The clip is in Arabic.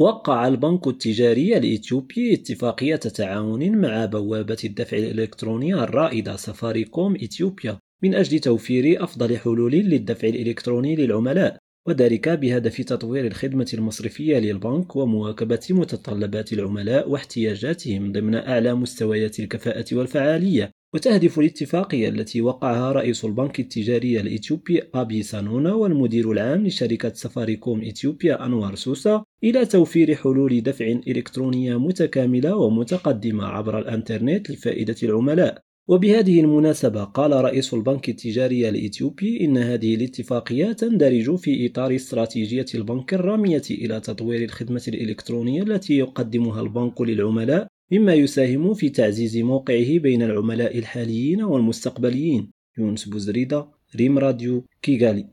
وقع البنك التجاري الإثيوبي اتفاقية تعاون مع بوابة الدفع الإلكتروني الرائدة سفاريكوم إثيوبيا من أجل توفير أفضل حلول للدفع الإلكتروني للعملاء وذلك بهدف تطوير الخدمة المصرفية للبنك ومواكبة متطلبات العملاء واحتياجاتهم ضمن أعلى مستويات الكفاءة والفعالية. وتهدف الاتفاقية التي وقعها رئيس البنك التجاري الإثيوبي أبي سانونا والمدير العام لشركة سفاريكوم إثيوبيا أنوار سوسا إلى توفير حلول دفع إلكترونية متكاملة ومتقدمة عبر الإنترنت لفائدة العملاء. وبهذه المناسبة قال رئيس البنك التجاري الإثيوبي إن هذه الاتفاقية تندرج في إطار استراتيجية البنك الرامية إلى تطوير الخدمة الإلكترونية التي يقدمها البنك للعملاء مما يساهم في تعزيز موقعه بين العملاء الحاليين والمستقبليين. يونس بوزريدة ريم راديو كيغالي.